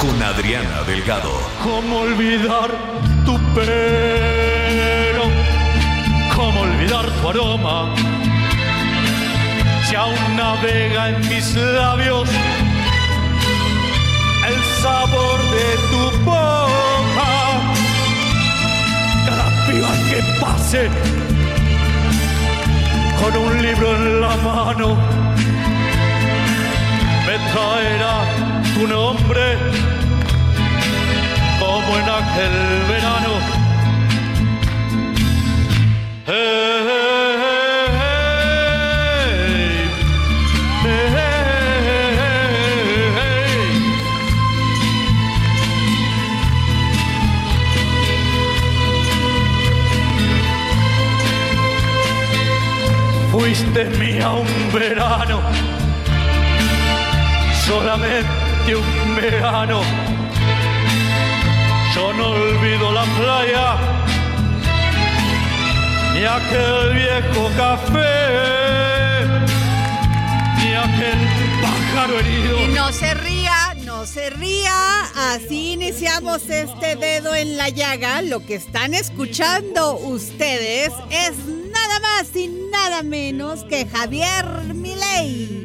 con Adriana Delgado. ¿Cómo olvidar tu pelo? ¿Cómo olvidar tu aroma? Si aún navega en mis labios el sabor de tu boca. Cada piba que pase con un libro en la mano me traerá tu nombre como en aquel verano. Hey, hey, hey. Fuiste mía un verano, solamente un verano. Yo no olvido la playa, ni aquel viejo café, ni aquel pájaro herido. Y no se ría, no se ría. Así iniciamos este dedo en la llaga. Lo que están escuchando ustedes es nada más y nada menos que Javier Milei,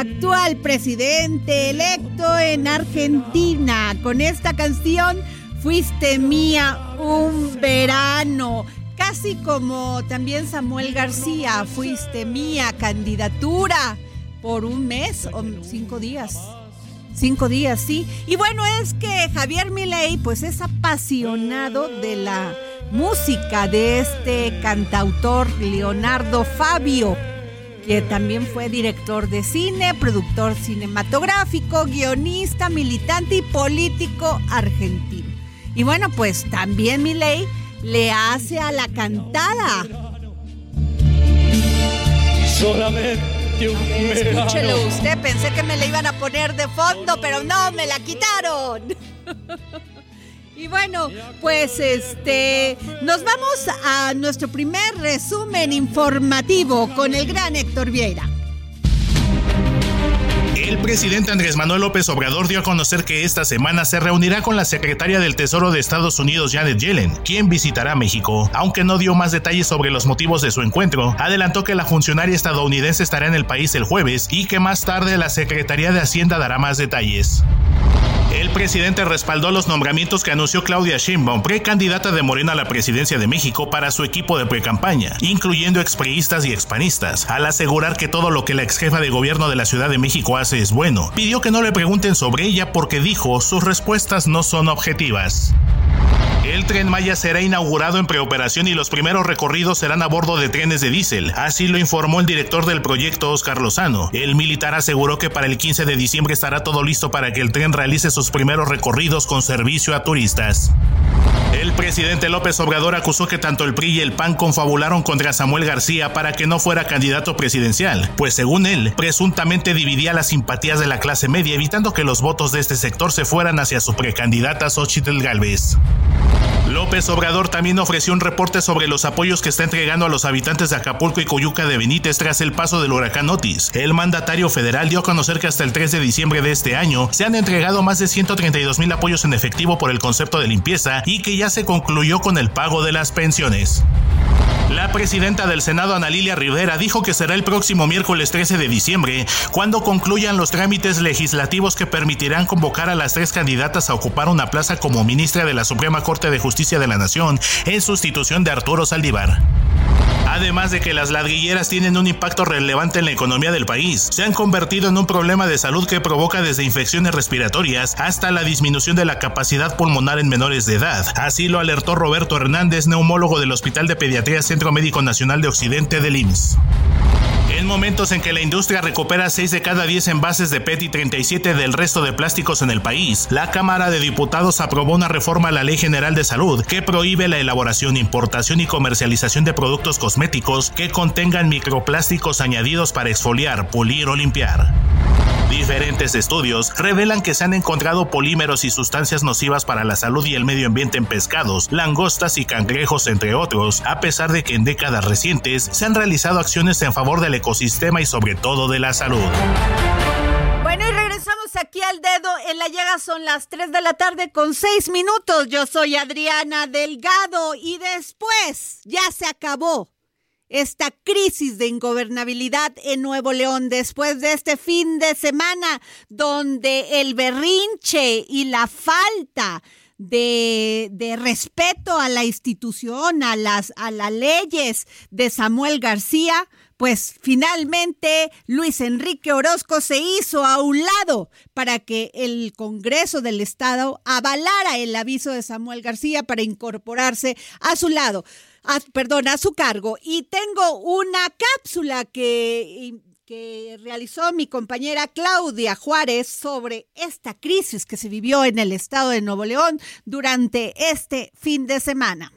actual presidente electo en Argentina. Con esta canción, Fuiste mía un verano. Casi como también Samuel García, fuiste mía candidatura por un mes o cinco días. Cinco días, sí. Y bueno, es que Javier Milei, pues es apasionado de la música de este cantautor Leonardo Fabio, que también fue director de cine, productor cinematográfico, guionista, militante y político argentino. Y bueno, pues también Milei le hace a la cantada. Solamente un verano. Escúchelo usted, pensé que me la iban a poner de fondo, pero no, me la quitaron. Y bueno, pues este, nos vamos a nuestro primer resumen informativo con el gran Héctor Vieira. El presidente Andrés Manuel López Obrador dio a conocer que esta semana se reunirá con la secretaria del Tesoro de Estados Unidos, Janet Yellen, quien visitará México. Aunque no dio más detalles sobre los motivos de su encuentro, adelantó que la funcionaria estadounidense estará en el país el jueves y que más tarde la Secretaría de Hacienda dará más detalles. El presidente respaldó los nombramientos que anunció Claudia Sheinbaum, precandidata de Morena a la presidencia de México para su equipo de precampaña, incluyendo expriistas y expanistas, al asegurar que todo lo que la exjefa de gobierno de la Ciudad de México hace es bueno. Pidió que no le pregunten sobre ella porque dijo sus respuestas no son objetivas. El tren Maya será inaugurado en preoperación y los primeros recorridos serán a bordo de trenes de diésel. Así lo informó el director del proyecto, Oscar Lozano. El militar aseguró que para el 15 de diciembre estará todo listo para que el tren realice sus primeros recorridos con servicio a turistas. El presidente López Obrador acusó que tanto el PRI y el PAN confabularon contra Samuel García para que no fuera candidato presidencial, pues según él, presuntamente dividía las simpatías de la clase media, evitando que los votos de este sector se fueran hacia su precandidata Xochitl Galvez. López Obrador también ofreció un reporte sobre los apoyos que está entregando a los habitantes de Acapulco y Coyuca de Benítez tras el paso del huracán Otis. El mandatario federal dio a conocer que hasta el 3 de diciembre de este año se han entregado más de 132 mil apoyos en efectivo por el concepto de limpieza y que ya se concluyó con el pago de las pensiones. La presidenta del Senado, Ana Lilia Rivera, dijo que será el próximo miércoles 13 de diciembre cuando concluyan los trámites legislativos que permitirán convocar a las tres candidatas a ocupar una plaza como ministra de la Suprema Corte de Justicia de la Nación en sustitución de Arturo Saldívar. Además de que las ladrilleras tienen un impacto relevante en la economía del país, se han convertido en un problema de salud que provoca desde infecciones respiratorias hasta la disminución de la capacidad pulmonar en menores de edad. Así lo alertó Roberto Hernández, neumólogo del Hospital de Pediatría Centro Médico Nacional de Occidente del IMSS. En momentos en que la industria recupera 6 de cada 10 envases de PET y 37 del resto de plásticos en el país, la Cámara de Diputados aprobó una reforma a la Ley General de Salud que prohíbe la elaboración, importación y comercialización de productos cosméticos que contengan microplásticos añadidos para exfoliar, pulir o limpiar. Diferentes estudios revelan que se han encontrado polímeros y sustancias nocivas para la salud y el medio ambiente en pescados, langostas y cangrejos, entre otros, a pesar de que en décadas recientes se han realizado acciones en favor del ecosistema y sobre todo de la salud. Bueno, y regresamos aquí al dedo. En la llaga son las 3 de la tarde con 6 minutos. Yo soy Adriana Delgado y después ya se acabó esta crisis de ingobernabilidad en Nuevo León después de este fin de semana donde el berrinche y la falta de, respeto a la institución, a las, a las leyes de Samuel García, pues finalmente Luis Enrique Orozco se hizo a un lado para que el Congreso del Estado avalara el aviso de Samuel García para incorporarse a su lado a, perdón, a su cargo. Y tengo una cápsula que, que realizó mi compañera Claudia Juárez sobre esta crisis que se vivió en el estado de Nuevo León durante este fin de semana.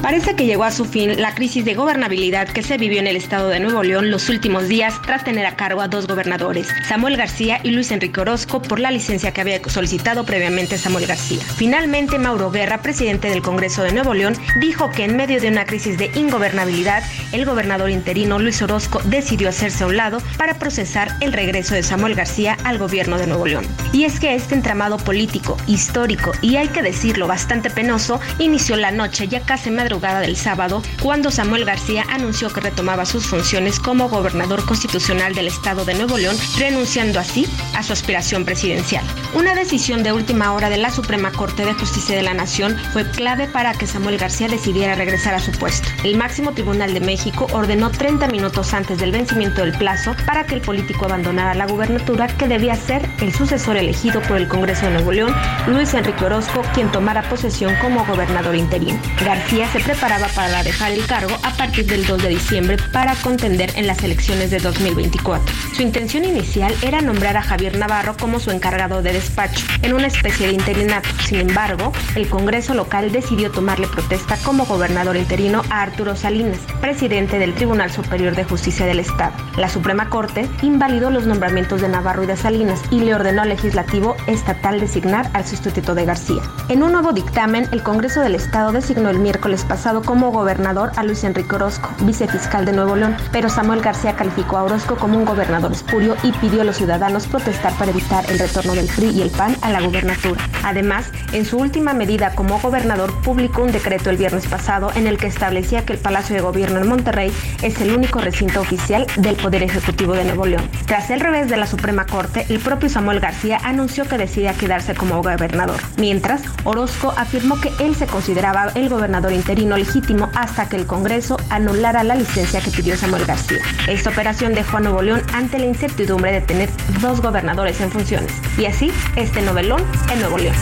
Parece que llegó a su fin la crisis de gobernabilidad que se vivió en el estado de Nuevo León los últimos días tras tener a cargo a dos gobernadores, Samuel García y Luis Enrique Orozco, por la licencia que había solicitado previamente Samuel García. Finalmente, Mauro Guerra, presidente del Congreso de Nuevo León, dijo que en medio de una crisis de ingobernabilidad, el gobernador interino Luis Orozco decidió hacerse a un lado para procesar el regreso de Samuel García al gobierno de Nuevo León. Y es que este entramado político, histórico y hay que decirlo bastante penoso, inició la noche ya casi madrugada del sábado, cuando Samuel García anunció que retomaba sus funciones como gobernador constitucional del estado de Nuevo León, renunciando así a su aspiración presidencial. Una decisión de última hora de la Suprema Corte de Justicia de la Nación fue clave para que Samuel García decidiera regresar a su puesto. El máximo tribunal de México ordenó 30 minutos antes del vencimiento del plazo para que el político abandonara la gubernatura que debía ser el sucesor elegido por el Congreso de Nuevo León, Luis Enrique Orozco, quien tomara posesión como gobernador interino. García se preparaba para dejar el cargo a partir del 2 de diciembre para contender en las elecciones de 2024. Su intención inicial era nombrar a Javier Navarro como su encargado de despacho, en una especie de interinato. Sin embargo, el Congreso local decidió tomarle protesta como gobernador interino a Arturo Salinas, presidente del Tribunal Superior de Justicia del Estado. La Suprema Corte invalidó los nombramientos de Navarro y de Salinas y le ordenó al legislativo estatal designar al sustituto de García. En un nuevo dictamen, el Congreso del Estado designó el miércoles pasado como gobernador a Luis Enrique Orozco, vicefiscal de Nuevo León, pero Samuel García calificó a Orozco como un gobernador espurio y pidió a los ciudadanos protestar para evitar el retorno del PRI y el PAN a la gubernatura. Además, en su última medida como gobernador, publicó un decreto el viernes pasado en el que establecía que el Palacio de Gobierno en Monterrey es el único recinto oficial del Poder Ejecutivo de Nuevo León. Tras el revés de la Suprema Corte, el propio Samuel García anunció que decidía quedarse como gobernador, mientras Orozco afirmó que él se consideraba el gobernador interino legítimo hasta que el Congreso anulara la licencia que pidió Samuel García. Esta operación dejó a Nuevo León ante la incertidumbre de tener dos gobernadores en funciones. Y así, este novelón en Nuevo León.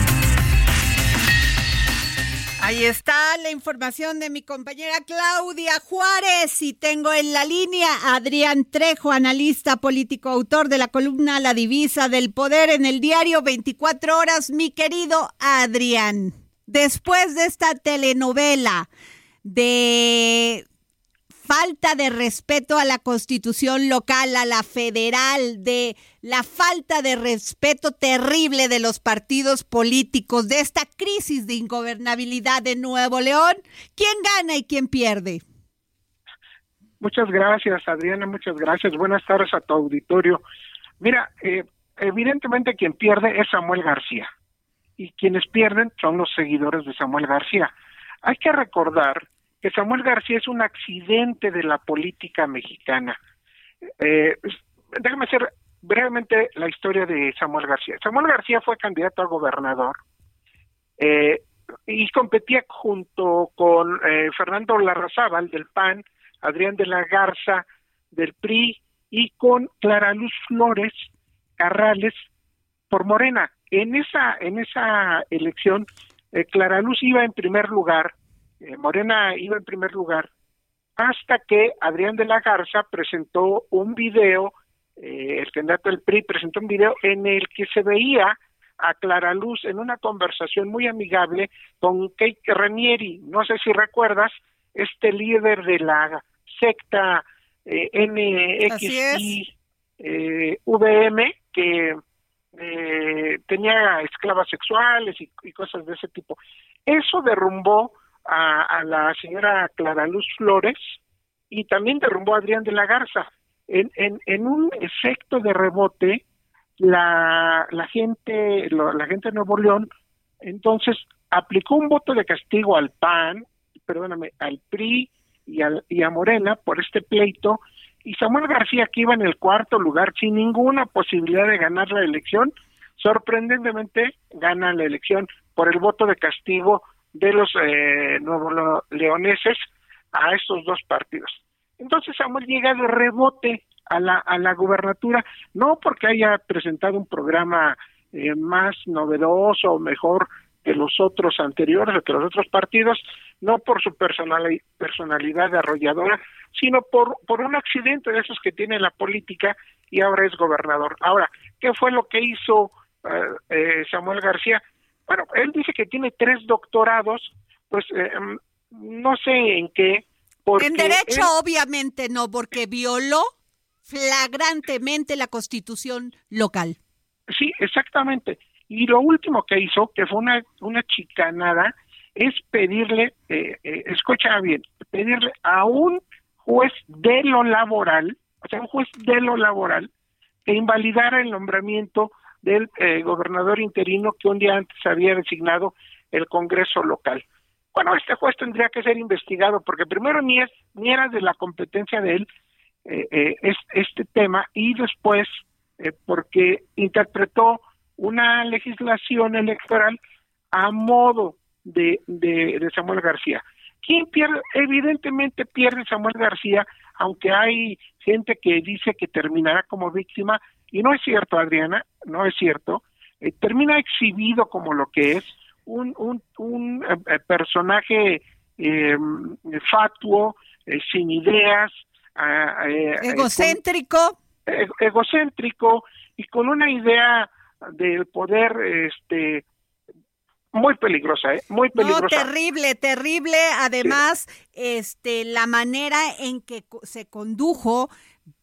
Ahí está la información de mi compañera Claudia Juárez y tengo en la línea a Adrián Trejo, analista político, autor de la columna La Divisa del Poder en el diario 24 Horas. Mi querido Adrián, después de esta telenovela de falta de respeto a la constitución local, a la federal, de la falta de respeto terrible de los partidos políticos, de esta crisis de ingobernabilidad de Nuevo León, ¿quién gana y quién pierde? Muchas gracias, Adriana, muchas gracias. Buenas tardes a tu auditorio. Mira, eh, evidentemente quien pierde es Samuel García y quienes pierden son los seguidores de Samuel García. Hay que recordar que Samuel García es un accidente de la política mexicana. Eh, déjame hacer brevemente la historia de Samuel García. Samuel García fue candidato a gobernador eh, y competía junto con eh, Fernando Larrazábal del PAN, Adrián de la Garza del PRI y con Clara Luz Flores Carrales por Morena. En esa en esa elección Clara Luz iba en primer lugar eh, Morena iba en primer lugar, hasta que Adrián de la Garza presentó un video, eh, el candidato del PRI presentó un video en el que se veía a Clara Luz en una conversación muy amigable con Kate Ranieri. No sé si recuerdas, este líder de la secta eh, NXI eh, VM que eh, tenía esclavas sexuales y, cosas de ese tipo. Eso derrumbó a, la señora Clara Luz Flores y también derrumbó a Adrián de la Garza. En, en, en un efecto de rebote, la, gente, la gente de Nuevo León, entonces aplicó un voto de castigo al PAN, perdóname, al PRI y, al, y a Morena por este pleito, y Samuel García, que iba en el cuarto lugar sin ninguna posibilidad de ganar la elección, sorprendentemente gana la elección por el voto de castigo de los eh, nuevos leoneses a estos dos partidos. Entonces Samuel llega de rebote a la, a la gubernatura, no porque haya presentado un programa eh, más novedoso o mejor que los otros anteriores o que los otros partidos, no por su personalidad arrolladora, sino por, por un accidente de esos que tiene la política y ahora es gobernador. Ahora, ¿qué fue lo que hizo eh, eh Samuel García? Bueno, él dice que tiene tres doctorados, pues eh, em, no sé en qué. en derecho, obviamente no, porque violó flagrantemente la constitución local. Sí, exactamente. Y lo último que hizo, que fue una, una chicanada, es pedirle, eh, eh, escucha bien, pedirle a un juez de lo laboral, o sea, un juez de lo laboral, que invalidara el nombramiento del eh, gobernador interino que un día antes había designado el Congreso local. Bueno, este juez tendría que ser investigado porque primero ni es ni era de la competencia de él eh, eh, este tema y después porque interpretó una legislación electoral a modo de, de, de Samuel García. ¿Quién pierde? Evidentemente pierde Samuel García, aunque hay gente que dice que terminará como víctima y no es cierto, Adriana, no es cierto. Eh, termina exhibido como lo que es un, un, un eh, eh, personaje fatuo, sin ideas, egocéntrico. egocéntrico y con una idea del poder este muy peligrosa, ¿eh? Muy peligrosa. No, terrible, terrible. Además, este, la manera en que se condujo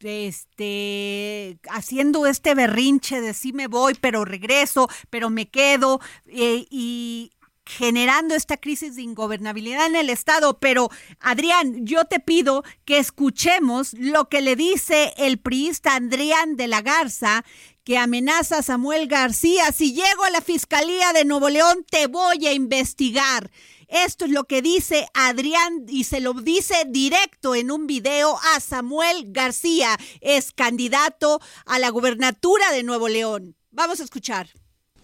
este haciendo este berrinche de sí me voy, pero regreso, pero me quedo eh, y generando esta crisis de ingobernabilidad en el Estado. Pero, Adrián, yo te pido que escuchemos lo que le dice el priista Adrián de la Garza, que amenaza a Samuel García. Si llego a la Fiscalía de Nuevo León, te voy a investigar. Esto es lo que dice Adrián y se lo dice directo en un video a Samuel García, es candidato a la gubernatura de Nuevo León. Vamos a escuchar.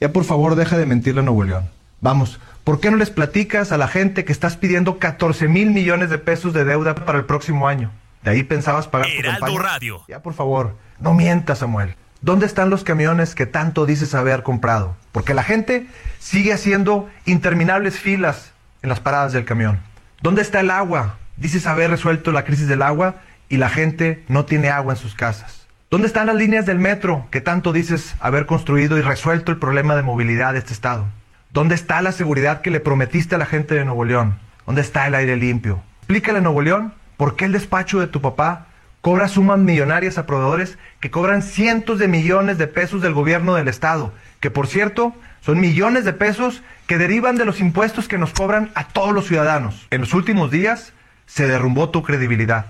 Ya por favor deja de mentirle a Nuevo León. Vamos, ¿por qué no les platicas a la gente que estás pidiendo 14 mil millones de pesos de deuda para el próximo año? De ahí pensabas pagar tu campaña. Radio. Ya por favor, no mientas, Samuel. ¿Dónde están los camiones que tanto dices haber comprado? Porque la gente sigue haciendo interminables filas en las paradas del camión. ¿Dónde está el agua? Dices haber resuelto la crisis del agua y la gente no tiene agua en sus casas. ¿Dónde están las líneas del metro que tanto dices haber construido y resuelto el problema de movilidad de este estado? ¿Dónde está la seguridad que le prometiste a la gente de Nuevo León? ¿Dónde está el aire limpio? Explícale a Nuevo León por qué el despacho de tu papá cobra sumas millonarias a proveedores que cobran cientos de millones de pesos del gobierno del estado, que por cierto son millones de pesos que derivan de los impuestos que nos cobran a todos los ciudadanos. En los últimos días se derrumbó tu credibilidad.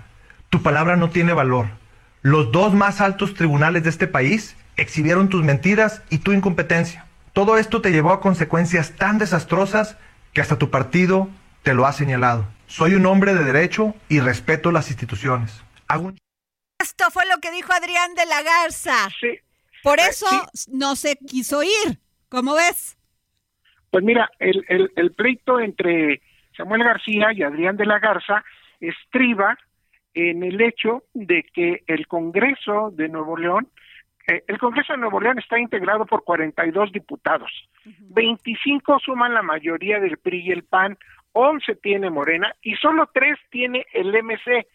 Tu palabra no tiene valor. Los dos más altos tribunales de este país exhibieron tus mentiras y tu incompetencia. Todo esto te llevó a consecuencias tan desastrosas que hasta tu partido te lo ha señalado. Soy un hombre de derecho y respeto las instituciones. Esto fue lo que dijo Adrián de la Garza. Sí. Por eso no se quiso ir. ¿Cómo ves? Pues mira, el, el, el pleito entre Samuel García y Adrián de la Garza estriba en el hecho de que el Congreso de Nuevo León, eh, el Congreso de Nuevo León está integrado por 42 diputados, 25 suman la mayoría del PRI y el PAN, 11 tiene Morena y solo 3 tiene el MC.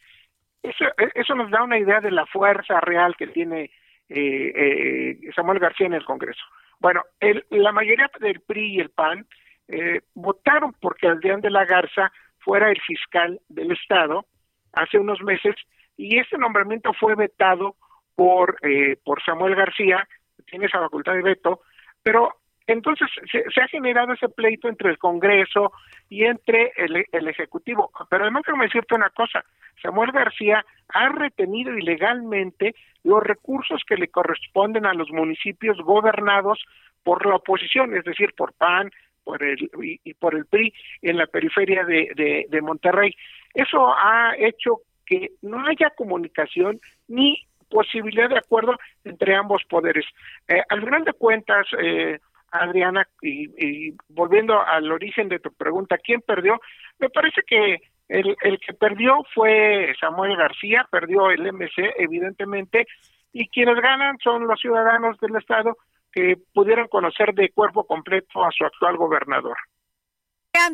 Eso, eso nos da una idea de la fuerza real que tiene eh, eh, Samuel García en el Congreso. Bueno, el, la mayoría del PRI y el PAN eh, votaron porque Adrián de la Garza fuera el fiscal del Estado hace unos meses y ese nombramiento fue vetado por, eh, por Samuel García, tiene esa facultad de veto, pero entonces se, se, ha generado ese pleito entre el Congreso y entre el, el Ejecutivo. Pero además, quiero decirte una cosa, Samuel García ha retenido ilegalmente los recursos que le corresponden a los municipios gobernados por la oposición, es decir, por PAN, por el y, por el PRI en la periferia de, de, de Monterrey. Eso ha hecho que no haya comunicación ni posibilidad de acuerdo entre ambos poderes. Eh, al final de cuentas, eh, Adriana, y, volviendo al origen de tu pregunta, ¿quién perdió? Me parece que el, el que perdió fue Samuel García, perdió el MC, evidentemente, y quienes ganan son los ciudadanos del Estado que pudieron conocer de cuerpo completo a su actual gobernador.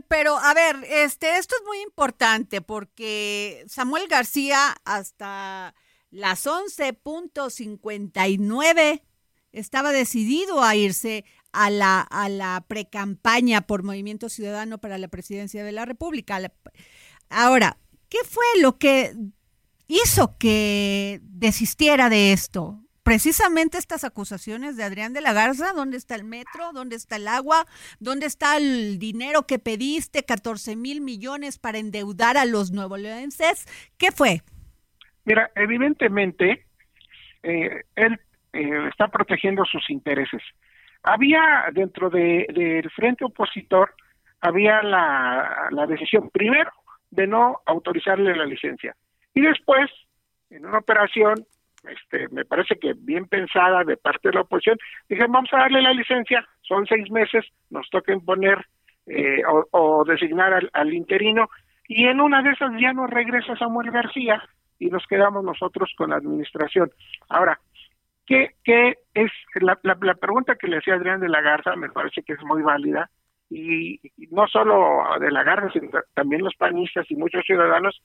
Pero a ver, este, esto es muy importante porque Samuel García hasta las 11.59 estaba decidido a irse a la, a la precampaña por Movimiento Ciudadano para la presidencia de la República. Ahora, ¿qué fue lo que hizo que desistiera de esto? precisamente estas acusaciones de Adrián de la Garza, ¿dónde está el metro? ¿Dónde está el agua? ¿Dónde está el dinero que pediste, 14 mil millones para endeudar a los nuevoleonenses? ¿Qué fue? Mira, evidentemente, eh, él eh, está protegiendo sus intereses. Había dentro del de, de frente opositor, había la, decisión, primero, de no autorizarle la licencia. Y después, en una operación este, me parece que bien pensada de parte de la oposición, dije, vamos a darle la licencia, son seis meses, nos toca imponer eh, o, o, designar al, al, interino, y en una de esas ya nos regresa Samuel García y nos quedamos nosotros con la administración. Ahora, ¿qué, qué es la, la, la pregunta que le hacía Adrián de la Garza? Me parece que es muy válida, y, y no solo de la Garza, sino también los panistas y muchos ciudadanos,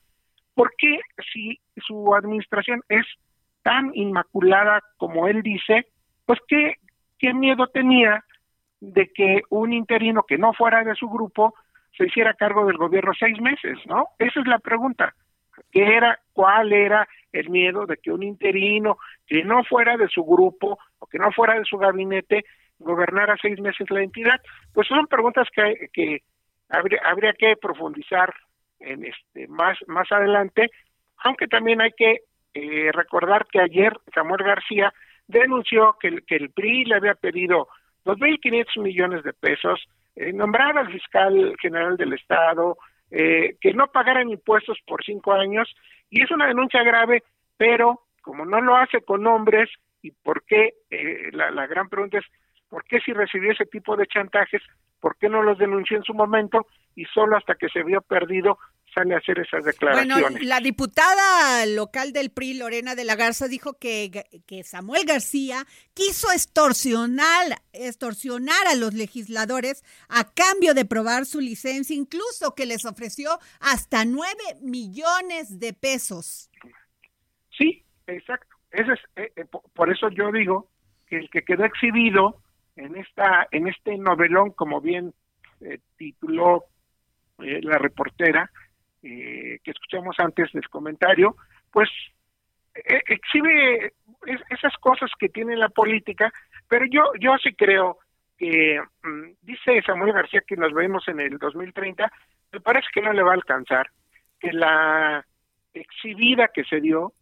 ¿por qué si su administración es tan inmaculada como él dice, pues qué, qué miedo tenía de que un interino que no fuera de su grupo se hiciera cargo del gobierno seis meses, ¿no? Esa es la pregunta. ¿Qué era, cuál era el miedo de que un interino que no fuera de su grupo o que no fuera de su gabinete gobernara seis meses la entidad? Pues son preguntas que, que habría, habría que profundizar en este más más adelante, aunque también hay que eh, recordar que ayer Samuel García denunció que, que el PRI le había pedido 2.500 millones de pesos, eh, nombrar al fiscal general del Estado, eh, que no pagaran impuestos por cinco años, y es una denuncia grave, pero como no lo hace con nombres, y por qué, eh, la, la gran pregunta es, ¿por qué si recibió ese tipo de chantajes, por qué no los denunció en su momento y solo hasta que se vio perdido sale a hacer esas declaraciones. Bueno, la diputada local del PRI, Lorena de la Garza, dijo que, que Samuel García quiso extorsionar, extorsionar a los legisladores a cambio de probar su licencia, incluso que les ofreció hasta nueve millones de pesos. Sí, exacto. Ese es, eh, eh, por eso yo digo que el que quedó exhibido en esta en este novelón, como bien eh, tituló la reportera, eh, que escuchamos antes del comentario, pues eh, exhibe esas cosas que tiene la política, pero yo, yo sí creo que, mm, dice Samuel García que nos vemos en el 2030, me parece que no le va a alcanzar, que la exhibida que se dio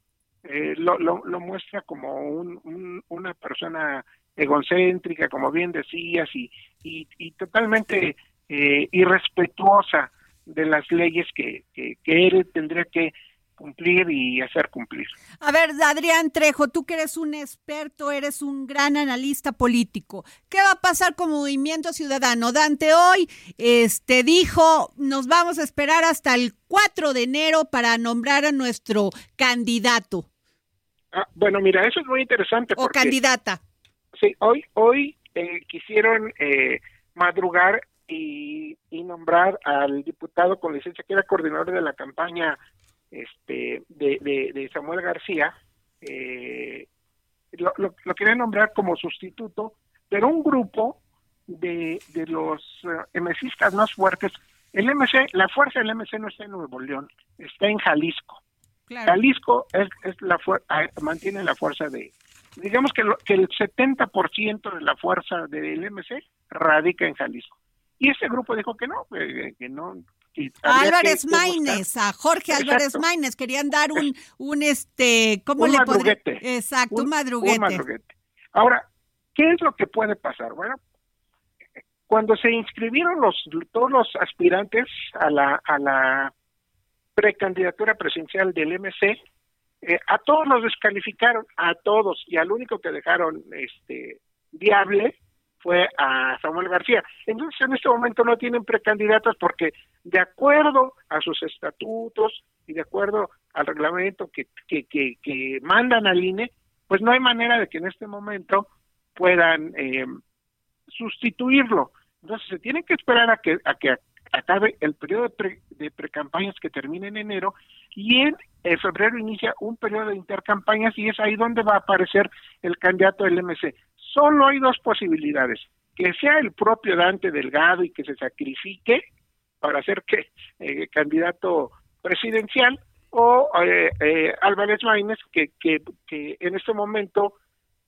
eh, lo, lo, muestra como un, una persona egocéntrica, como bien decías, y, y, y totalmente irrespetuosa de las leyes que, que, él tendría que cumplir y hacer cumplir. A ver, Adrián Trejo, tú que eres un experto, eres un gran analista político. ¿Qué va a pasar con Movimiento Ciudadano? Dante hoy este dijo, nos vamos a esperar hasta el 4 de enero para nombrar a nuestro candidato. Ah, bueno, mira, eso es muy interesante. o candidata. Sí, hoy, hoy eh, quisieron eh, madrugar y, nombrar al diputado con licencia que era coordinador de la campaña este de, de, Samuel García, eh, lo, lo, quería nombrar como sustituto, pero un grupo de, de los uh, más fuertes, el MC, la fuerza del MC no está en Nuevo León, está en Jalisco. Jalisco es, es la ah, mantiene la fuerza de, digamos que, que el 70% de la fuerza del MC radica en Jalisco. Y ese grupo dijo que no, que no. Álvarez Maínez, a Jorge Álvarez Maínez, querían dar un, un este, ¿cómo le madruguete. Exacto, un, madruguete. madruguete. Ahora, ¿qué es lo que puede pasar? Bueno, cuando se inscribieron los todos los aspirantes a la a la precandidatura presidencial del MC, eh, a todos los descalificaron, a todos, y al único que dejaron este viable fue a Samuel García. Entonces, en este momento no tienen precandidatos porque, de acuerdo a sus estatutos y de acuerdo al reglamento que, que, que, mandan al INE, pues no hay manera de que en este momento puedan eh, sustituirlo. Entonces, se tienen que esperar a que, a que acabe el periodo de, pre, precampañas que termine en enero y en febrero inicia un periodo de intercampañas y es ahí donde va a aparecer el candidato del MC solo hay dos posibilidades, que sea el propio Dante Delgado y que se sacrifique para ser que eh, candidato presidencial o eh, eh, Álvarez Maínez que, que, que en este momento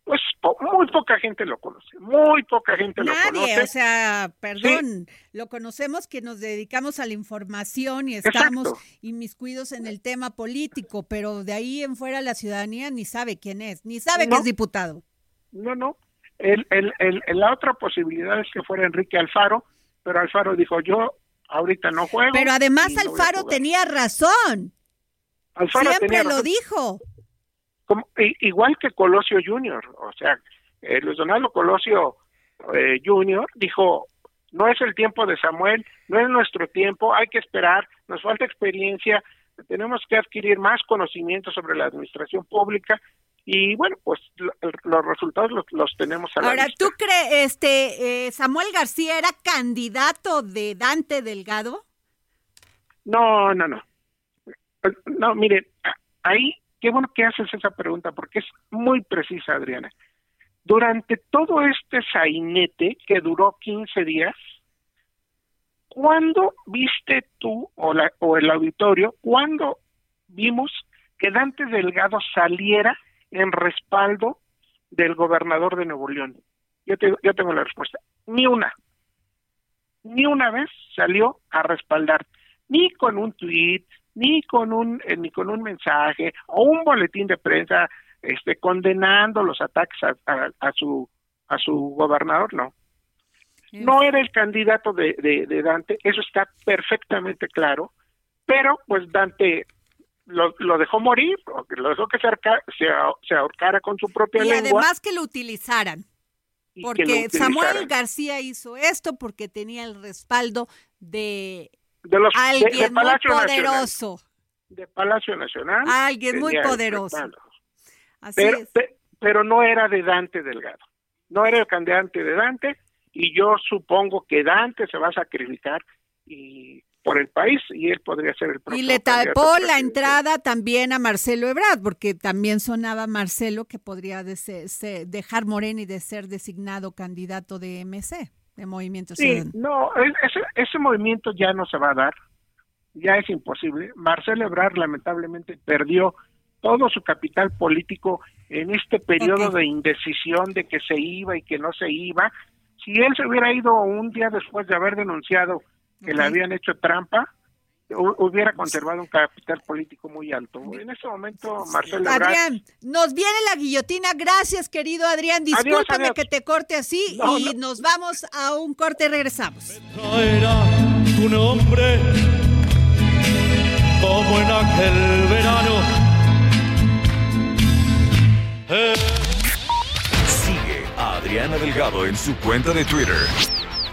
pues muy poca gente lo conoce, muy poca gente lo conoce. Nadie, o sea, perdón, lo conocemos que nos dedicamos a la información y estamos inmiscuidos en el tema político, pero de ahí en fuera la ciudadanía ni sabe quién es, ni sabe que es diputado. No, no, el, el, el, la otra posibilidad es que fuera Enrique Alfaro, pero Alfaro dijo, yo ahorita no juego. Pero además Alfaro tenía razón. Siempre lo dijo. Como, igual que Colosio Junior, o sea, eh, Luis Donaldo Colosio eh, Junior dijo, no es el tiempo de Samuel, no es nuestro tiempo, hay que esperar, nos falta experiencia, tenemos que adquirir más conocimiento sobre la administración pública y bueno, pues los resultados los, tenemos a la Ahora, ¿tú crees, este, eh, Samuel García era candidato de Dante Delgado? No, no, no. No, mire, ahí, qué bueno que haces esa pregunta porque es muy precisa, Adriana. Durante todo este sainete que duró 15 días, ¿cuándo viste tú o, la, o el auditorio, cuándo vimos que Dante Delgado saliera en respaldo del gobernador de Nuevo León? Yo, yo tengo la respuesta. Ni una. Ni una vez salió a respaldar, ni con un tuit, ni con un eh, ni con un mensaje o un boletín de prensa este condenando los ataques a, a, su a su gobernador, no. No era el candidato de, de Dante, eso está perfectamente claro, pero pues Dante lo, lo dejó morir, lo dejó que se, se, ahorcara con su propia lengua. Y además que lo utilizaran. Porque Samuel García hizo esto porque tenía el respaldo de de los Alguien de, muy poderoso. Nacional, de Palacio Nacional. Alguien muy poderoso. Así pero, es. pero no era de Dante Delgado. No era el candidato de Dante y yo supongo que Dante se va a sacrificar y por el país y él podría ser el próximo. Y le tapó la entrada también a Marcelo Ebrard, porque también sonaba Marcelo que podría dejar Morena y de ser designado candidato de MC, de Movimiento sí, No, ese, ese movimiento ya no se va a dar, ya es imposible. Marcelo Ebrard lamentablemente perdió todo su capital político en este periodo de indecisión de que se iba y que no se iba. Si él se hubiera ido un día después de haber denunciado que le habían hecho trampa, hubiera conservado un capital político muy alto. En ese momento, Marcelo Adrián, nos viene la guillotina. Gracias, querido Adrián. Discúlpame que te corte así y nos vamos a un corte y regresamos. Era tu nombre como en aquel verano. Sigue a Adriana Delgado en su cuenta de Twitter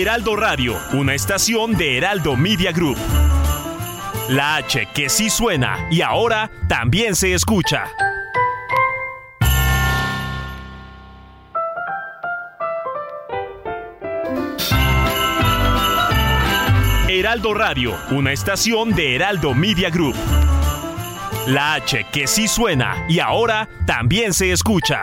Heraldo Radio, una estación de Heraldo Media Group. La H que sí suena y ahora también se escucha. Heraldo Radio, una estación de Heraldo Media Group. La H que sí suena y ahora también se escucha.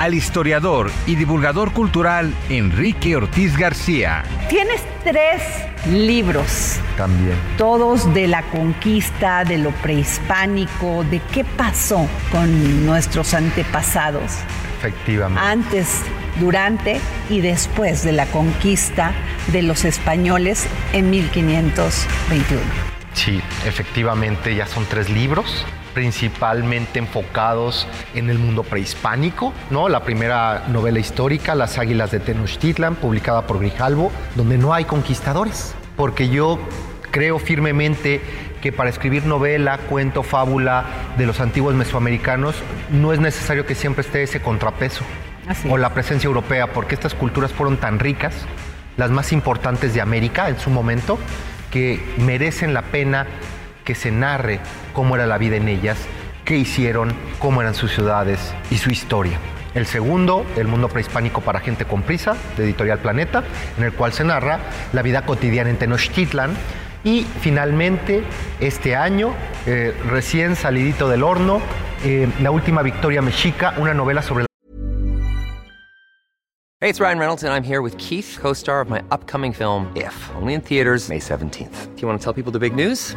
al historiador y divulgador cultural Enrique Ortiz García. Tienes tres libros. También. Todos de la conquista, de lo prehispánico, de qué pasó con nuestros antepasados. Efectivamente. Antes, durante y después de la conquista de los españoles en 1521. Sí, efectivamente, ya son tres libros principalmente enfocados en el mundo prehispánico, ¿no? La primera novela histórica, Las Águilas de Tenochtitlan, publicada por Grijalvo, donde no hay conquistadores, porque yo creo firmemente que para escribir novela, cuento, fábula de los antiguos mesoamericanos no es necesario que siempre esté ese contrapeso o la presencia europea, porque estas culturas fueron tan ricas, las más importantes de América en su momento, que merecen la pena que se narre cómo era la vida en ellas, qué hicieron, cómo eran sus ciudades y su historia. El segundo, El mundo prehispánico para gente con prisa, de Editorial Planeta, en el cual se narra la vida cotidiana en Tenochtitlan. Y finalmente, este año, eh, recién salidito del horno, eh, La última victoria mexica, una novela sobre Hey, it's Ryan Reynolds, and I'm here with Keith, co star of my upcoming film, If, only in theaters, May 17th. Do you want to tell people the big news?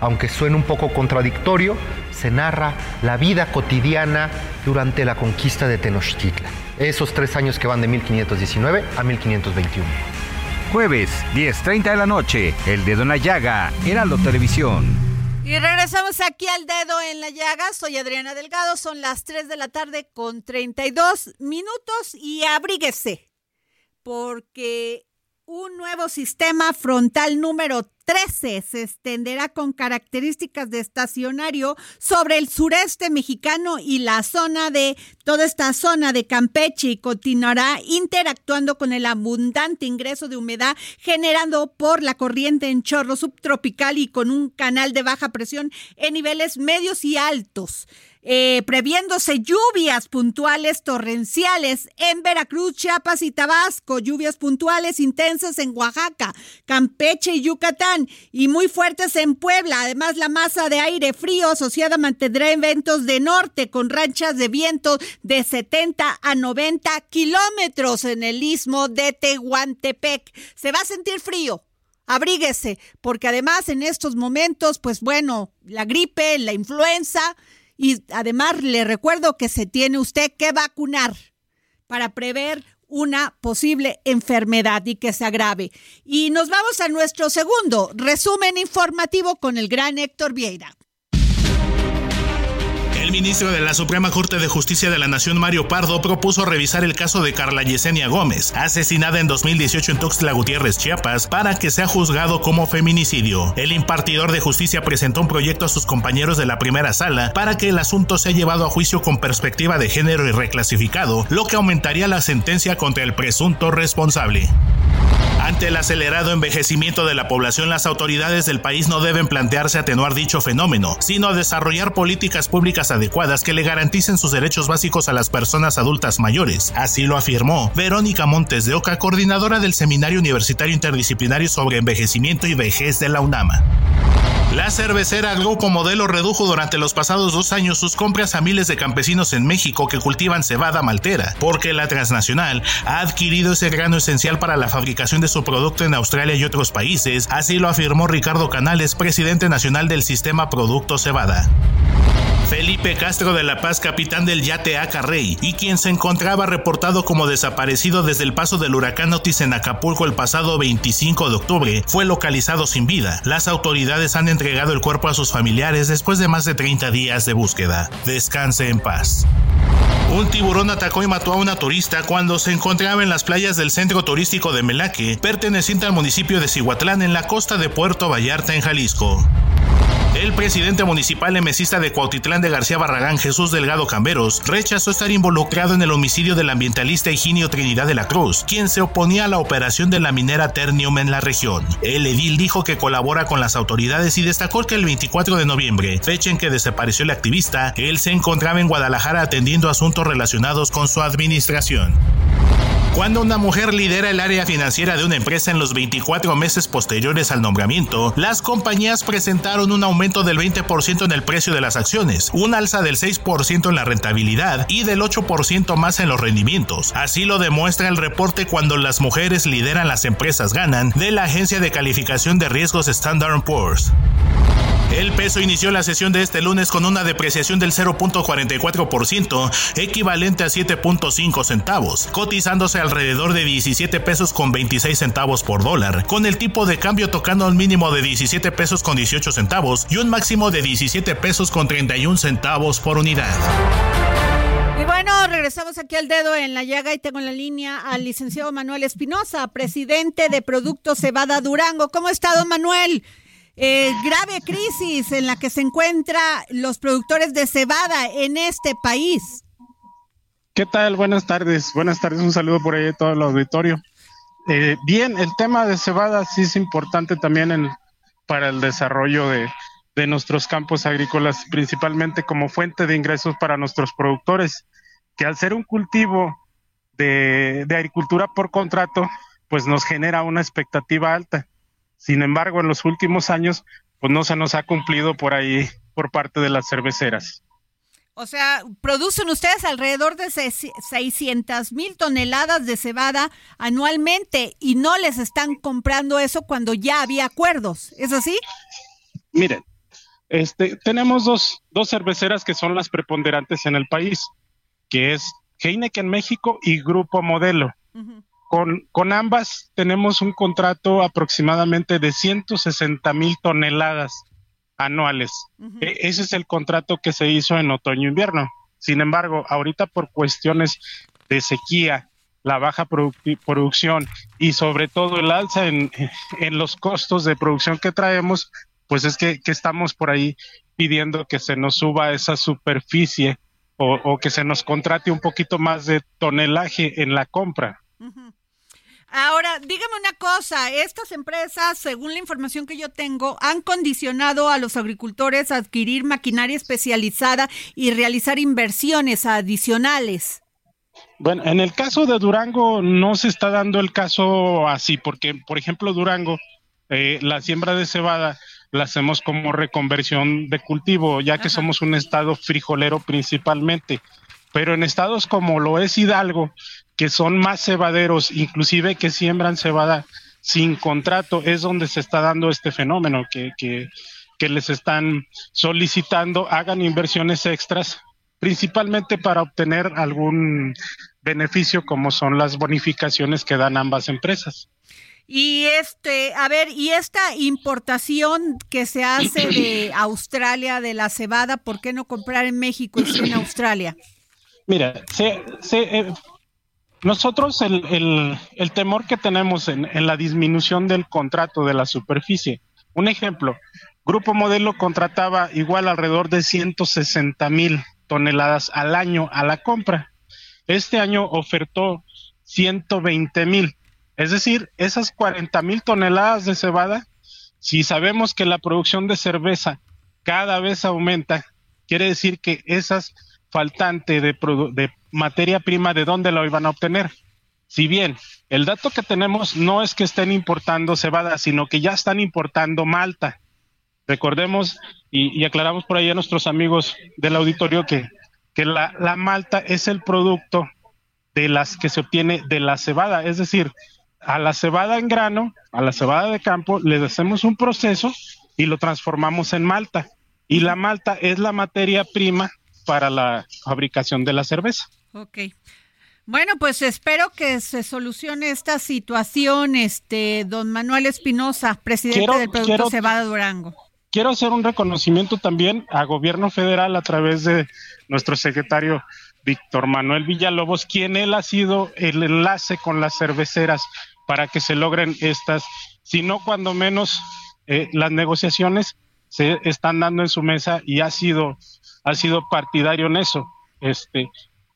aunque suene un poco contradictorio, se narra la vida cotidiana durante la conquista de Tenochtitlan. Esos tres años que van de 1519 a 1521. Jueves, 10.30 de la noche, El Dedo en la Llaga, Heraldo Televisión. Y regresamos aquí al dedo en la llaga. Soy Adriana Delgado. Son las 3 de la tarde con 32 minutos y abríguese. Porque Un nuevo sistema frontal número 13 se extenderá con características de estacionario sobre el sureste mexicano y la zona de toda esta zona de Campeche y continuará interactuando con el abundante ingreso de humedad generado por la corriente en chorro subtropical y con un canal de baja presión en niveles medios y altos. Eh, previéndose lluvias puntuales torrenciales en Veracruz, Chiapas y Tabasco, lluvias puntuales intensas en Oaxaca, Campeche y Yucatán y muy fuertes en Puebla. Además, la masa de aire frío asociada mantendrá eventos de norte con ranchas de viento de 70 a 90 kilómetros en el istmo de Tehuantepec. Se va a sentir frío. Abríguese, porque además en estos momentos, pues bueno, la gripe, la influenza, y además le recuerdo que se tiene usted que vacunar para prever una posible enfermedad y que se agrave. Y nos vamos a nuestro segundo resumen informativo con el gran Héctor Vieira. Ministro de la Suprema Corte de Justicia de la Nación, Mario Pardo, propuso revisar el caso de Carla Yesenia Gómez, asesinada en 2018 en Tuxtla Gutiérrez, Chiapas, para que sea juzgado como feminicidio. El impartidor de justicia presentó un proyecto a sus compañeros de la primera sala para que el asunto sea llevado a juicio con perspectiva de género y reclasificado, lo que aumentaría la sentencia contra el presunto responsable. Ante el acelerado envejecimiento de la población, las autoridades del país no deben plantearse atenuar dicho fenómeno, sino desarrollar políticas públicas adecuadas que le garanticen sus derechos básicos a las personas adultas mayores. Así lo afirmó Verónica Montes de Oca, coordinadora del Seminario Universitario Interdisciplinario sobre Envejecimiento y Vejez de la UNAMA. La cervecera Grupo Modelo redujo durante los pasados dos años sus compras a miles de campesinos en México que cultivan cebada maltera, porque la transnacional ha adquirido ese grano esencial para la fabricación de su producto en Australia y otros países, así lo afirmó Ricardo Canales, presidente nacional del sistema Producto Cebada. Felipe Castro de la Paz, capitán del yate Aca Rey, y quien se encontraba reportado como desaparecido desde el paso del huracán Otis en Acapulco el pasado 25 de octubre, fue localizado sin vida. Las autoridades han entregado el cuerpo a sus familiares después de más de 30 días de búsqueda. Descanse en paz. Un tiburón atacó y mató a una turista cuando se encontraba en las playas del centro turístico de Melaque, perteneciente al municipio de Cihuatlán en la costa de Puerto Vallarta en Jalisco. El presidente municipal emesista de Cuautitlán de García Barragán, Jesús Delgado Camberos, rechazó estar involucrado en el homicidio del ambientalista Higinio Trinidad de la Cruz, quien se oponía a la operación de la minera Ternium en la región. El edil dijo que colabora con las autoridades y destacó que el 24 de noviembre, fecha en que desapareció el activista, él se encontraba en Guadalajara atendiendo asuntos relacionados con su administración. Cuando una mujer lidera el área financiera de una empresa en los 24 meses posteriores al nombramiento, las compañías presentaron un aumento del 20% en el precio de las acciones, un alza del 6% en la rentabilidad y del 8% más en los rendimientos. Así lo demuestra el reporte cuando las mujeres lideran las empresas ganan de la agencia de calificación de riesgos Standard Poor's. El peso inició la sesión de este lunes con una depreciación del 0.44%, equivalente a 7.5 centavos, cotizándose alrededor de 17 pesos con 26 centavos por dólar, con el tipo de cambio tocando un mínimo de 17 pesos con 18 centavos y un máximo de 17 pesos con 31 centavos por unidad. Y bueno, regresamos aquí al dedo en la llaga y tengo en la línea al licenciado Manuel Espinosa, presidente de Productos Cebada Durango. ¿Cómo está, don Manuel? Eh, grave crisis en la que se encuentran los productores de cebada en este país. ¿Qué tal? Buenas tardes. Buenas tardes. Un saludo por ahí a todo el auditorio. Eh, bien, el tema de cebada sí es importante también para el desarrollo de, nuestros campos agrícolas, principalmente como fuente de ingresos para nuestros productores, que al ser un cultivo de, de agricultura por contrato, pues nos genera una expectativa alta sin embargo, en los últimos años, pues no se nos ha cumplido por ahí por parte de las cerveceras. O sea, producen ustedes alrededor de 600 mil toneladas de cebada anualmente y no les están comprando eso cuando ya había acuerdos. ¿Es así? Miren, este, tenemos dos, dos cerveceras que son las preponderantes en el país, que es Heineken México y Grupo Modelo. Con, ambas tenemos un contrato aproximadamente de 160 mil toneladas anuales. E, ese es el contrato que se hizo en otoño-invierno. Sin embargo, ahorita por cuestiones de sequía la baja producción y sobre todo el alza en, los costos de producción que traemos, pues es que, estamos por ahí pidiendo que se nos suba esa superficie o, que se nos contrate un poquito más de tonelaje en la compra. Ahora, dígame una cosa, estas empresas, según la información que yo tengo, han condicionado a los agricultores a adquirir maquinaria especializada y realizar inversiones adicionales. Bueno, en el caso de Durango no se está dando el caso así, porque, por ejemplo, Durango, eh, la siembra de cebada la hacemos como reconversión de cultivo, ya que somos un estado frijolero principalmente. Pero en estados como lo es Hidalgo, que son más cebaderos, inclusive que siembran cebada sin contrato, es donde se está dando este fenómeno, que, que, que les están solicitando hagan inversiones extras principalmente para obtener algún beneficio como son las bonificaciones que dan ambas empresas. Y este, a ver, y esta importación que se hace de Australia de la cebada, ¿por qué no comprar en México y en Australia? Mira, se, eh, nosotros el, el, temor que tenemos en, en la disminución del contrato de la superficie. Un ejemplo, Grupo Modelo contrataba igual alrededor de 160 mil toneladas al año a la compra. Este año ofertó 120 mil. Es decir, esas 40 mil toneladas de cebada, si sabemos que la producción de cerveza cada vez aumenta, quiere decir que esas faltantes de, de materia prima, ¿de dónde la iban a obtener? Si bien el dato que tenemos no es que estén importando cebada, sino que ya están importando malta. Recordemos y, aclaramos por ahí a nuestros amigos del auditorio que, que la, la, malta es el producto de las que se obtiene de la cebada, es decir, a la cebada en grano, a la cebada de campo, le hacemos un proceso y lo transformamos en malta. Y la malta es la materia prima para la fabricación de la cerveza. Ok. Bueno, pues espero que se solucione esta situación, este, don Manuel Espinosa, presidente del Producto Cebada Durango quiero hacer un reconocimiento también a gobierno federal a través de nuestro secretario Víctor Manuel Villalobos, quien él ha sido el enlace con las cerveceras para que se logren estas, si no cuando menos eh, las negociaciones se están dando en su mesa y ha sido ha sido partidario en eso. Este,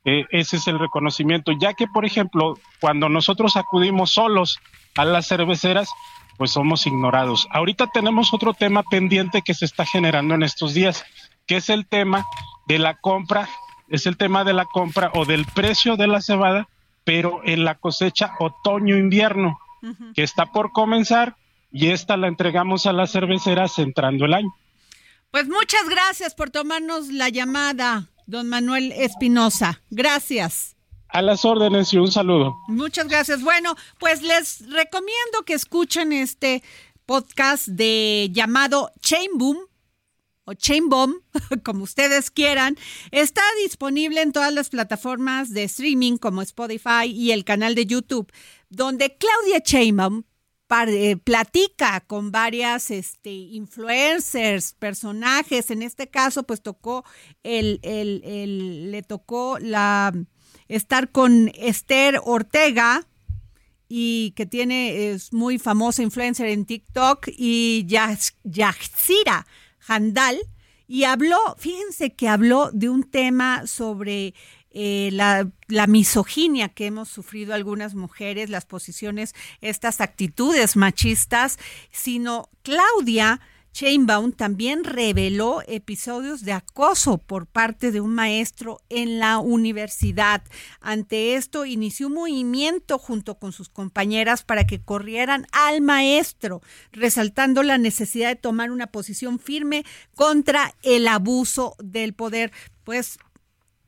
eh, ese es el reconocimiento, ya que por ejemplo, cuando nosotros acudimos solos a las cerveceras, pues somos ignorados. Ahorita tenemos otro tema pendiente que se está generando en estos días, que es el tema de la compra, es el tema de la compra o del precio de la cebada, pero en la cosecha otoño-invierno, que está por comenzar y esta la entregamos a las cerveceras entrando el año. Pues muchas gracias por tomarnos la llamada, don Manuel Espinosa. Gracias. A las órdenes y un saludo. Muchas gracias. Bueno, pues les recomiendo que escuchen este podcast de llamado Chain Boom o Chain Bomb, como ustedes quieran. Está disponible en todas las plataformas de streaming como Spotify y el canal de YouTube, donde Claudia Chainbaum platica con varias este, influencers, personajes. En este caso, pues tocó el, el, el le tocó la estar con Esther Ortega, y que tiene, es muy famosa influencer en TikTok, y Yaxira Handal, y habló, fíjense que habló de un tema sobre eh, la, la, misoginia que hemos sufrido algunas mujeres, las posiciones, estas actitudes machistas, sino Claudia Chainbaum también reveló episodios de acoso por parte de un maestro en la universidad. Ante esto, inició un movimiento junto con sus compañeras para que corrieran al maestro, resaltando la necesidad de tomar una posición firme contra el abuso del poder. Pues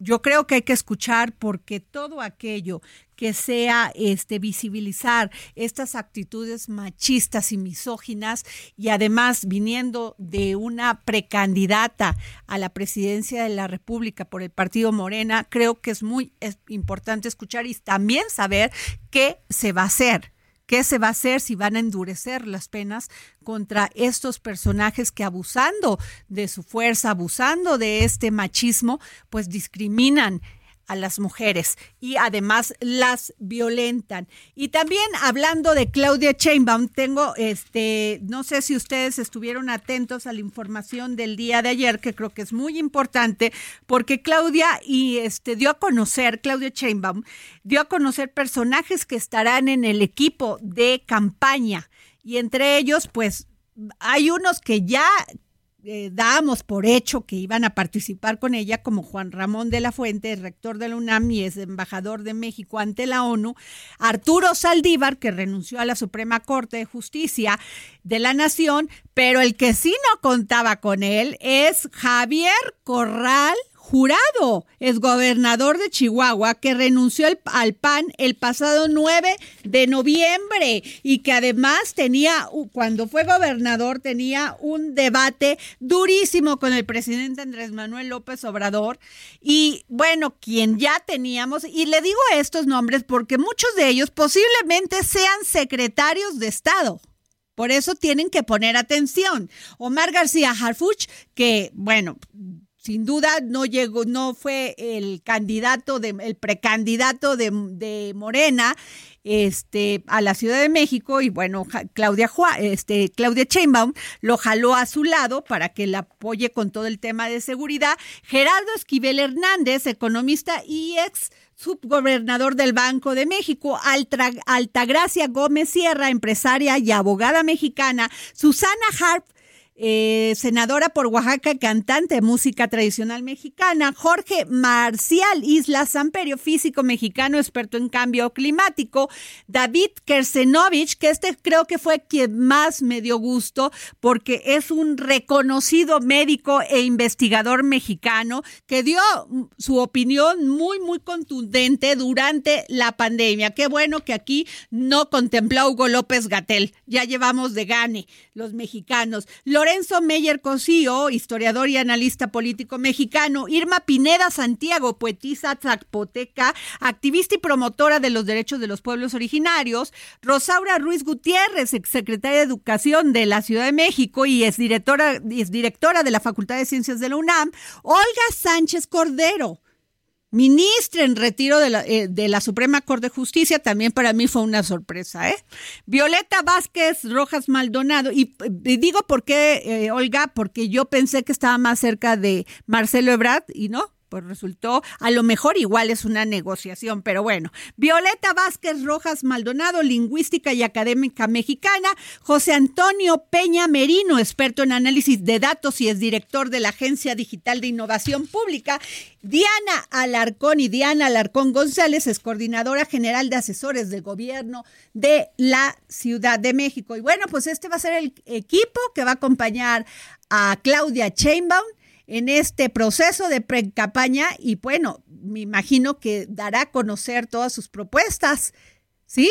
yo creo que hay que escuchar porque todo aquello que sea este visibilizar estas actitudes machistas y misóginas y además viniendo de una precandidata a la presidencia de la República por el partido Morena, creo que es muy importante escuchar y también saber qué se va a hacer ¿Qué se va a hacer si van a endurecer las penas contra estos personajes que abusando de su fuerza, abusando de este machismo, pues discriminan a las mujeres y además las violentan. Y también hablando de Claudia Chainbaum, tengo este, no sé si ustedes estuvieron atentos a la información del día de ayer, que creo que es muy importante, porque Claudia y este dio a conocer, Claudia Chainbaum, dio a conocer personajes que estarán en el equipo de campaña. Y entre ellos, pues, hay unos que ya eh, dábamos por hecho que iban a participar con ella, como Juan Ramón de la Fuente, rector de la UNAM y es embajador de México ante la ONU, Arturo Saldívar, que renunció a la Suprema Corte de Justicia de la Nación, pero el que sí no contaba con él es Javier Corral jurado, es gobernador de Chihuahua, que renunció al PAN el pasado 9 de noviembre y que además tenía, cuando fue gobernador, tenía un debate durísimo con el presidente Andrés Manuel López Obrador. Y bueno, quien ya teníamos, y le digo estos nombres porque muchos de ellos posiblemente sean secretarios de Estado. Por eso tienen que poner atención. Omar García Harfuch, que bueno, sin duda no llegó, no fue el candidato de, el precandidato de, de, Morena, este, a la Ciudad de México, y bueno, Claudia este, Claudia Chainbaum lo jaló a su lado para que la apoye con todo el tema de seguridad. Gerardo Esquivel Hernández, economista y ex subgobernador del Banco de México, Altagracia Gómez Sierra, empresaria y abogada mexicana, Susana Harp, eh, senadora por Oaxaca, cantante de música tradicional mexicana, Jorge Marcial Isla Samperio, físico mexicano, experto en cambio climático, David Kersenovich, que este creo que fue quien más me dio gusto porque es un reconocido médico e investigador mexicano que dio su opinión muy, muy contundente durante la pandemia. Qué bueno que aquí no contempló Hugo López Gatel. Ya llevamos de gane los mexicanos. Lorenzo Meyer Cosío, historiador y analista político mexicano, Irma Pineda Santiago, poetisa zapoteca, activista y promotora de los derechos de los pueblos originarios, Rosaura Ruiz Gutiérrez, exsecretaria de Educación de la Ciudad de México y es directora, es directora de la Facultad de Ciencias de la UNAM, Olga Sánchez Cordero, ministra en retiro de la, eh, de la, Suprema Corte de Justicia, también para mí fue una sorpresa. ¿eh? Violeta Vázquez Rojas Maldonado, y, digo por qué, eh, Olga, porque yo pensé que estaba más cerca de Marcelo Ebrard y no, pues resultó, a lo mejor igual es una negociación, pero bueno. Violeta Vázquez Rojas Maldonado, lingüística y académica mexicana. José Antonio Peña Merino, experto en análisis de datos y es director de la Agencia Digital de Innovación Pública. Diana Alarcón y Diana Alarcón González es coordinadora general de asesores de gobierno de la Ciudad de México. Y bueno, pues este va a ser el equipo que va a acompañar a Claudia Chainbaum en este proceso de pre-campaña y bueno, me imagino que dará a conocer todas sus propuestas, ¿sí?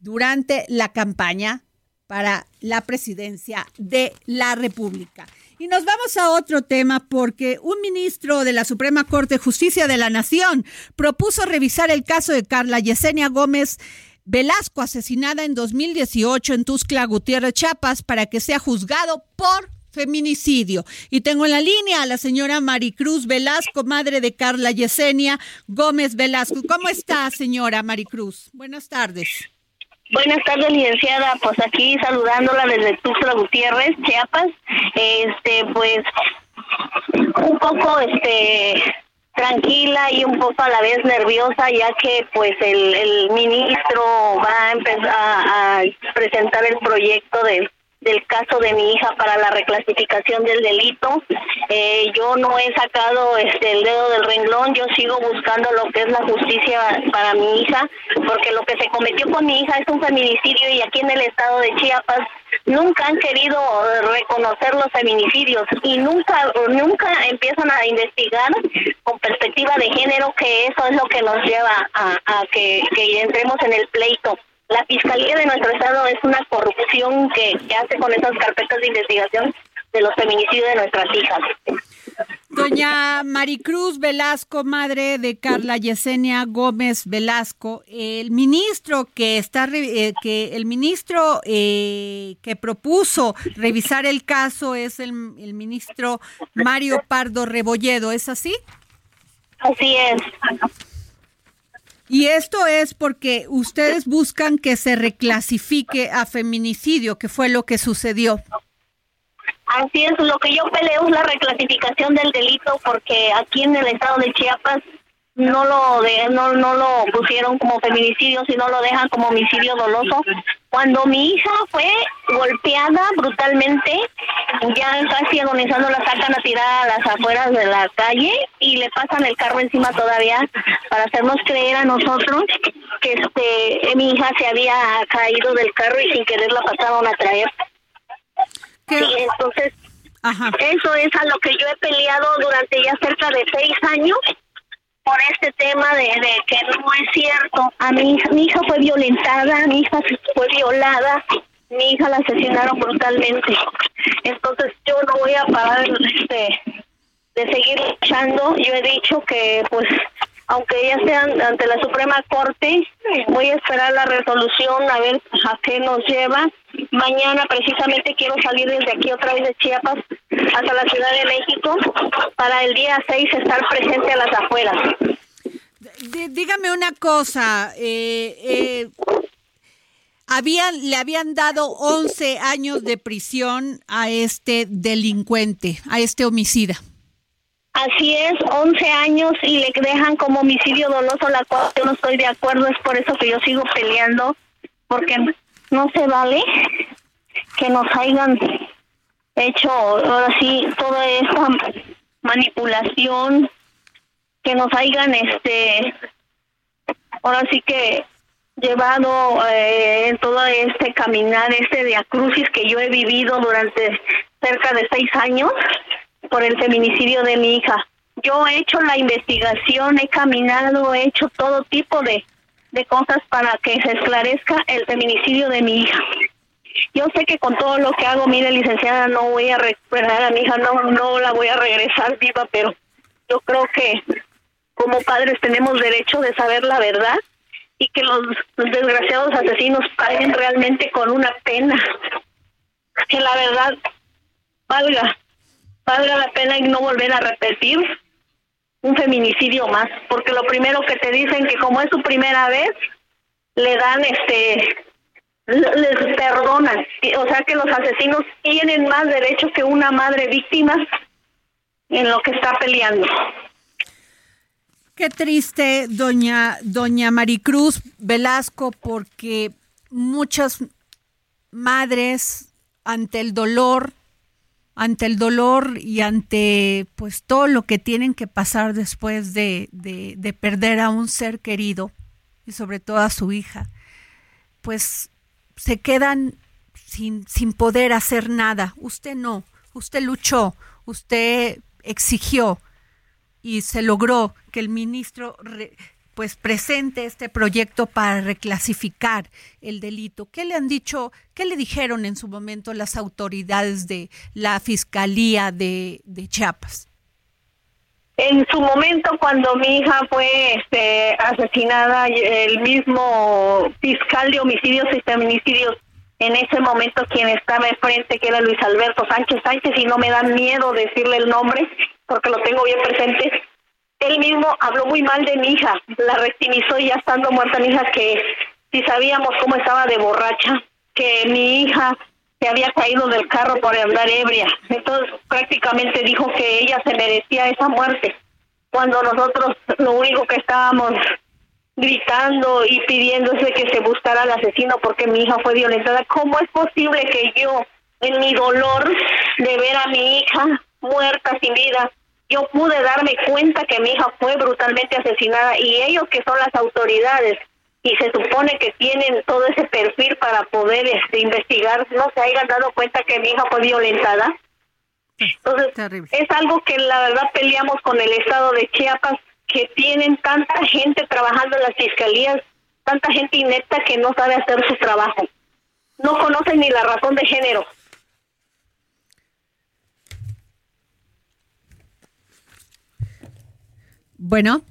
Durante la campaña para la presidencia de la República. Y nos vamos a otro tema porque un ministro de la Suprema Corte de Justicia de la Nación propuso revisar el caso de Carla Yesenia Gómez Velasco, asesinada en 2018 en Tuscla Gutiérrez, Chiapas, para que sea juzgado por feminicidio. Y tengo en la línea a la señora Maricruz Velasco, madre de Carla Yesenia Gómez Velasco. ¿Cómo está, señora Maricruz? Buenas tardes. Buenas tardes, licenciada. Pues aquí saludándola desde Tuxtla Gutiérrez, Chiapas. Este, pues un poco este tranquila y un poco a la vez nerviosa ya que pues el, el ministro va a empezar a presentar el proyecto de del caso de mi hija para la reclasificación del delito. Eh, yo no he sacado este el dedo del renglón, yo sigo buscando lo que es la justicia para mi hija, porque lo que se cometió con mi hija es un feminicidio y aquí en el estado de Chiapas nunca han querido reconocer los feminicidios y nunca nunca empiezan a investigar con perspectiva de género que eso es lo que nos lleva a, a que, que entremos en el pleito la fiscalía de nuestro estado es una corrupción que, hace con esas carpetas de investigación de los feminicidios de nuestras hijas. Doña Maricruz Velasco, madre de Carla Yesenia Gómez Velasco, el ministro que está eh, que el ministro eh, que propuso revisar el caso es el, el ministro Mario Pardo Rebolledo, ¿es así? Así es. Y esto es porque ustedes buscan que se reclasifique a feminicidio, que fue lo que sucedió. Así es, lo que yo peleo es la reclasificación del delito porque aquí en el estado de Chiapas no lo de, no, no lo pusieron como feminicidio, sino lo dejan como homicidio doloso. Cuando mi hija fue golpeada brutalmente, ya casi agonizando la sacan a tirar a las afueras de la calle y le pasan el carro encima todavía para hacernos creer a nosotros que este mi hija se había caído del carro y sin querer la pasaron a traer. Sí, entonces, eso es a lo que yo he peleado durante ya cerca de seis años por este tema de, que no es cierto. A mi mi hija fue violentada, mi hija fue violada, mi hija la asesinaron brutalmente. Entonces yo no voy a parar este, de seguir luchando. Yo he dicho que pues aunque ya sean ante la Suprema Corte, voy a esperar la resolución a ver a qué nos lleva. Mañana precisamente quiero salir desde aquí otra vez de Chiapas hasta la Ciudad de México para el día 6 estar presente a las afueras. dígame una cosa, eh, eh, habían, le habían dado 11 años de prisión a este delincuente, a este homicida. Así es, 11 años y le dejan como homicidio doloso, la cual yo no estoy de acuerdo, es por eso que yo sigo peleando, porque no se vale que nos hayan hecho ahora sí toda esta manipulación, que nos hayan este ahora sí que llevado eh, todo este caminar, este diacrucis que yo he vivido durante cerca de seis años por el feminicidio de mi hija. Yo he hecho la investigación, he caminado, he hecho todo tipo de, de cosas para que se esclarezca el feminicidio de mi hija. Yo sé que con todo lo que hago, mire, licenciada, no voy a recuperar a mi hija, no, la voy a regresar viva, pero yo creo que como padres tenemos derecho de saber la verdad y que los desgraciados asesinos paguen realmente con una pena. Que la verdad valga valga la pena y no volver a repetir un feminicidio más, porque lo primero que te dicen que como es su primera vez, le dan este les perdonan, o sea que los asesinos tienen más derecho que una madre víctima en lo que está peleando. Qué triste, doña doña Maricruz Velasco, porque muchas madres ante el dolor ante el dolor y ante pues todo lo que tienen que pasar después de, de, perder a un ser querido y sobre todo a su hija, pues se quedan sin, sin poder hacer nada. Usted no, usted luchó, usted exigió y se logró que el ministro pues presente este proyecto para reclasificar el delito. ¿Qué le han dicho, qué le dijeron en su momento las autoridades de la Fiscalía de, Chiapas? En su momento, cuando mi hija fue este, asesinada, el mismo fiscal de homicidios y feminicidios, en ese momento quien estaba enfrente, que era Luis Alberto Sánchez Sánchez, y no me da miedo decirle el nombre, porque lo tengo bien presente, él mismo habló muy mal de mi hija, la rectimizó ya estando muerta mi hija que si sabíamos cómo estaba de borracha, que mi hija se había caído del carro por andar ebria. Entonces prácticamente dijo que ella se merecía esa muerte, cuando nosotros lo único que estábamos gritando y pidiendo es que se buscara al asesino porque mi hija fue violentada. ¿Cómo es posible que yo, en mi dolor de ver a mi hija muerta sin vida, yo pude darme cuenta que mi hija fue brutalmente asesinada y ellos que son las autoridades y se supone que tienen todo ese perfil para poder este, investigar, no se hayan dado cuenta que mi hija fue violentada. Entonces, es algo que la verdad peleamos con el estado de Chiapas, que tienen tanta gente trabajando en las fiscalías, tanta gente inepta que no sabe hacer su trabajo. No conocen ni la razón de género. Bueno,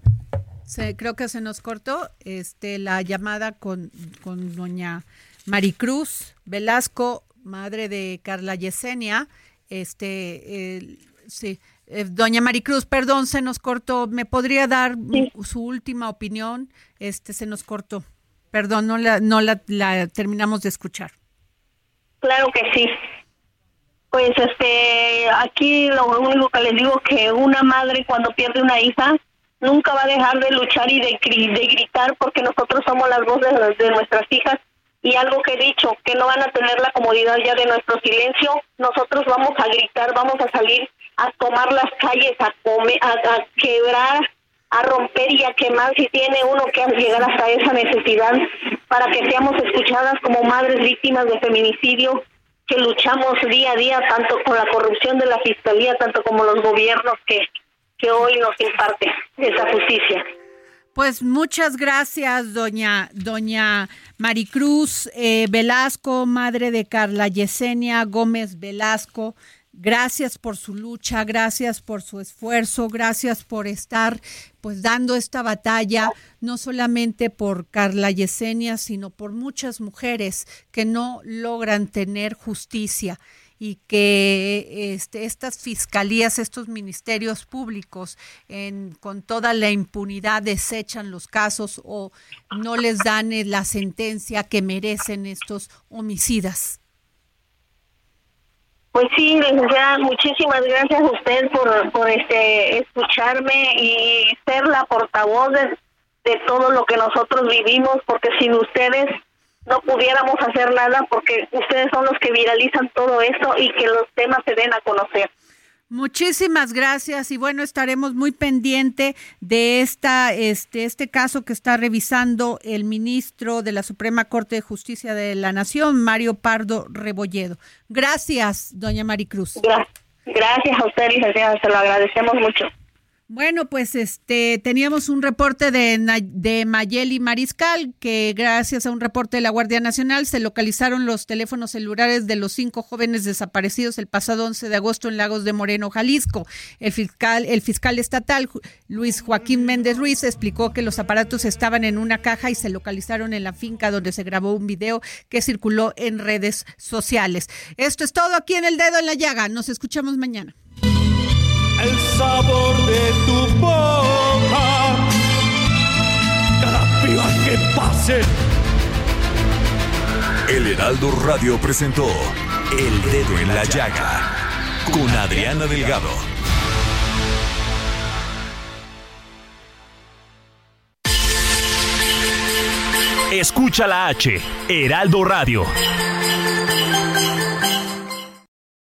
creo que se nos cortó este, la llamada con, con doña Maricruz Velasco, madre de Carla Yesenia. Este, sí, Eh, doña Maricruz, perdón, se nos cortó. ¿Me podría dar su última opinión? Este, se nos cortó. Perdón, no la, no la, la terminamos de escuchar. Claro que sí. Pues este, aquí lo único que les digo que una madre cuando pierde una hija nunca va a dejar de luchar y de, de gritar porque nosotros somos las voces de nuestras hijas. Y algo que he dicho, que no van a tener la comodidad ya de nuestro silencio, nosotros vamos a gritar, vamos a salir a tomar las calles, a, comer, a, a quebrar, a romper y a quemar si tiene uno que llegar hasta esa necesidad para que seamos escuchadas como madres víctimas de feminicidio, que luchamos día a día tanto con la corrupción de la fiscalía, tanto como los gobiernos que, que hoy nos imparte esa justicia. Pues muchas gracias, doña, doña Maricruz eh, Velasco, madre de Carla Yesenia Gómez Velasco. Gracias por su lucha, gracias por su esfuerzo, gracias por estar pues dando esta batalla, no solamente por Carla Yesenia, sino por muchas mujeres que no logran tener justicia y que este, estas fiscalías, estos ministerios públicos, con toda la impunidad desechan los casos o no les dan eh, la sentencia que merecen estos homicidas. Pues sí, licenciada, muchísimas gracias a usted por, este escucharme y ser la portavoz de todo lo que nosotros vivimos, porque sin ustedes no pudiéramos hacer nada porque ustedes son los que viralizan todo esto y que los temas se den a conocer. Muchísimas gracias y bueno, estaremos muy pendiente de esta este este caso que está revisando el ministro de la Suprema Corte de Justicia de la Nación, Mario Pardo Rebolledo. Gracias, doña Maricruz. Gracias a usted, licenciada, se lo agradecemos mucho. Bueno, pues este teníamos un reporte de, de Mayeli Mariscal que gracias a un reporte de la Guardia Nacional se localizaron los teléfonos celulares de los cinco jóvenes desaparecidos el pasado 11 de agosto en Lagos de Moreno, Jalisco. El fiscal, el fiscal estatal Luis Joaquín Méndez Ruiz explicó que los aparatos estaban en una caja y se localizaron en la finca donde se grabó un video que circuló en redes sociales. Esto es todo aquí en El Dedo en la Llaga. Nos escuchamos mañana el sabor de tu boca. Cada que pase. El Heraldo Radio presentó El Dedo en la Llaga con Adriana Delgado. Escucha la H, Heraldo Radio.